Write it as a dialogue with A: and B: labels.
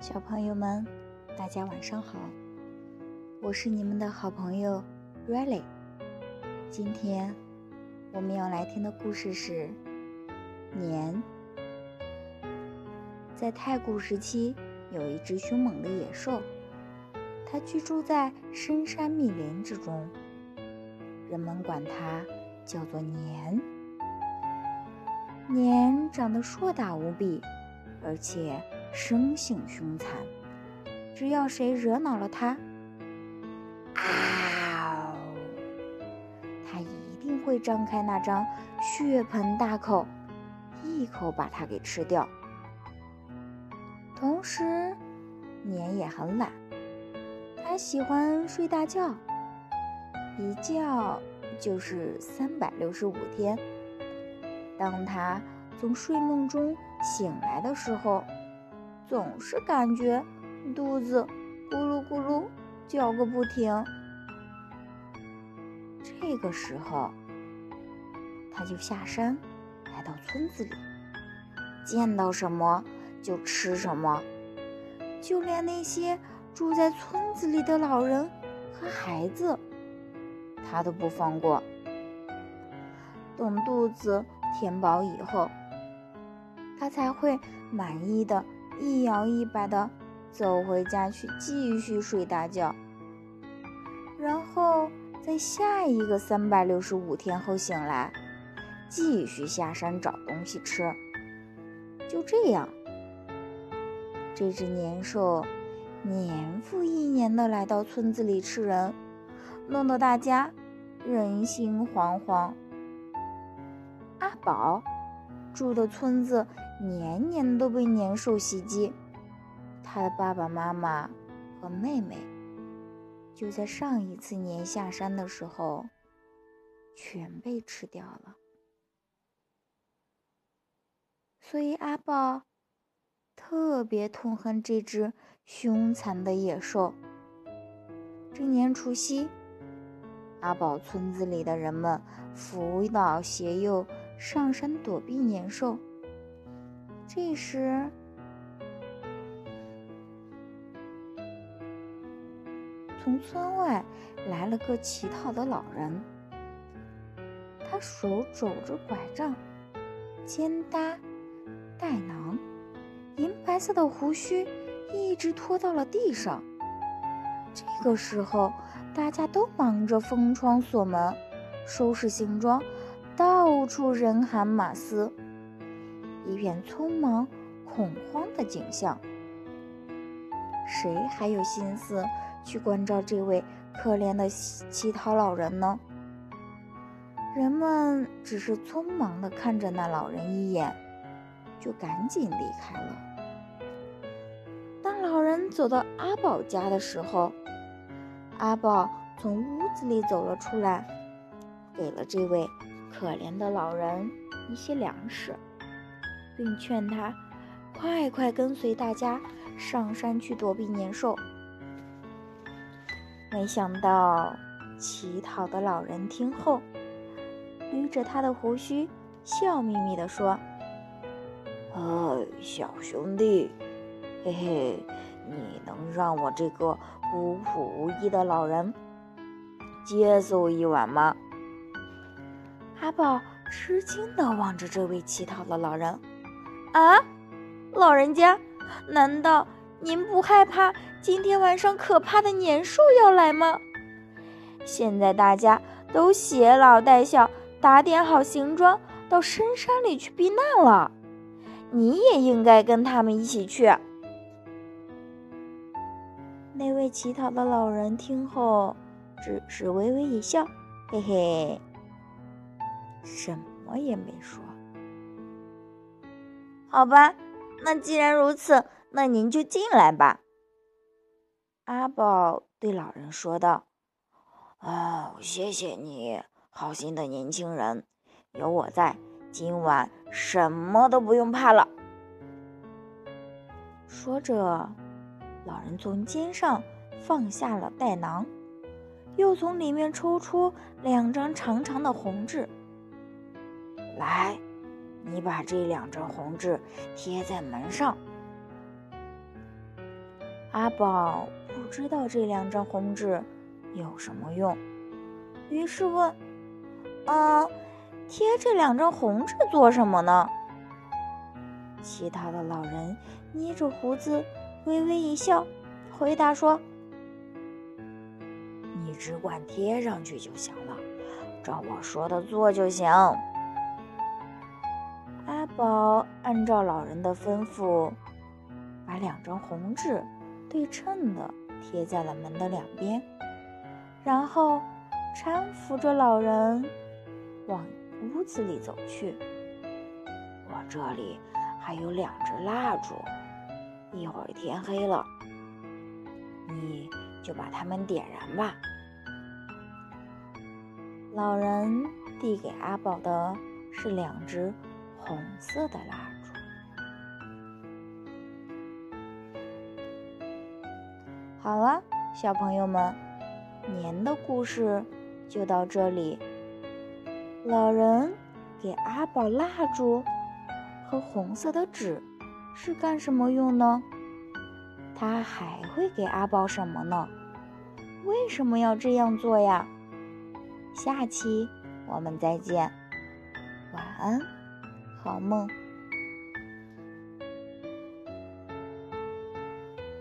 A: 小朋友们，大家晚上好！我是你们的好朋友 Riley。今天我们要来听的故事是《年》。在太古时期，有一只凶猛的野兽，它居住在深山密林之中，人们管它叫做年。年长得硕大无比，而且。生性凶残，只要谁惹恼了他，啊！他一定会张开那张血盆大口，一口把它给吃掉。同时，年也很懒，他喜欢睡大觉，一觉就是三百六十五天。当他从睡梦中醒来的时候，总是感觉肚子咕噜咕噜叫个不停。这个时候，他就下山，来到村子里，见到什么就吃什么，就连那些住在村子里的老人和孩子，他都不放过。等肚子填饱以后，他才会满意的。一摇一摆的走回家去，继续睡大觉。然后在下一个三百六十五天后醒来，继续下山找东西吃。就这样，这只年兽年复一年的来到村子里吃人，弄得大家人心惶惶。阿宝住的村子。年年都被年兽袭击，他的爸爸妈妈和妹妹就在上一次年下山的时候全被吃掉了。所以阿宝特别痛恨这只凶残的野兽。这年除夕，阿宝村子里的人们扶老携幼上山躲避年兽。这时，从村外来了个乞讨的老人。他手拄着拐杖，肩搭带囊，银白色的胡须一直拖到了地上。这个时候，大家都忙着封窗锁门，收拾行装，到处人喊马嘶。一片匆忙、恐慌的景象，谁还有心思去关照这位可怜的乞讨老人呢？人们只是匆忙地看着那老人一眼，就赶紧离开了。当老人走到阿宝家的时候，阿宝从屋子里走了出来，给了这位可怜的老人一些粮食。并劝他快快跟随大家上山去躲避年兽。没想到乞讨的老人听后，捋着他的胡须，笑眯眯地说：“
B: 哎，小兄弟，嘿嘿，你能让我这个孤苦无依的老人接受一碗吗？”
A: 阿宝吃惊地望着这位乞讨的老人。啊，老人家，难道您不害怕今天晚上可怕的年兽要来吗？现在大家都携老带小，打点好行装，到深山里去避难了。你也应该跟他们一起去。那位乞讨的老人听后，只是微微一笑，嘿嘿，什么也没说。好吧，那既然如此，那您就进来吧。”阿宝对老人说道。
B: “哦，谢谢你，好心的年轻人，有我在，今晚什么都不用怕了。”
A: 说着，老人从肩上放下了袋囊，又从里面抽出两张长长的红纸，
B: 来。你把这两张红纸贴在门上。
A: 阿宝不知道这两张红纸有什么用，于是问：“嗯，贴这两张红纸做什么呢？”其他的老人捏着胡子，微微一笑，回答说：“
B: 你只管贴上去就行了，照我说的做就行。”
A: 宝按照老人的吩咐，把两张红纸对称的贴在了门的两边，然后搀扶着老人往屋子里走去。
B: 我这里还有两支蜡烛，一会儿天黑了，你就把它们点燃吧。
A: 老人递给阿宝的是两支。红色的蜡烛。好了，小朋友们，年的故事就到这里。老人给阿宝蜡烛和红色的纸是干什么用呢？他还会给阿宝什么呢？为什么要这样做呀？下期我们再见，晚安。好梦。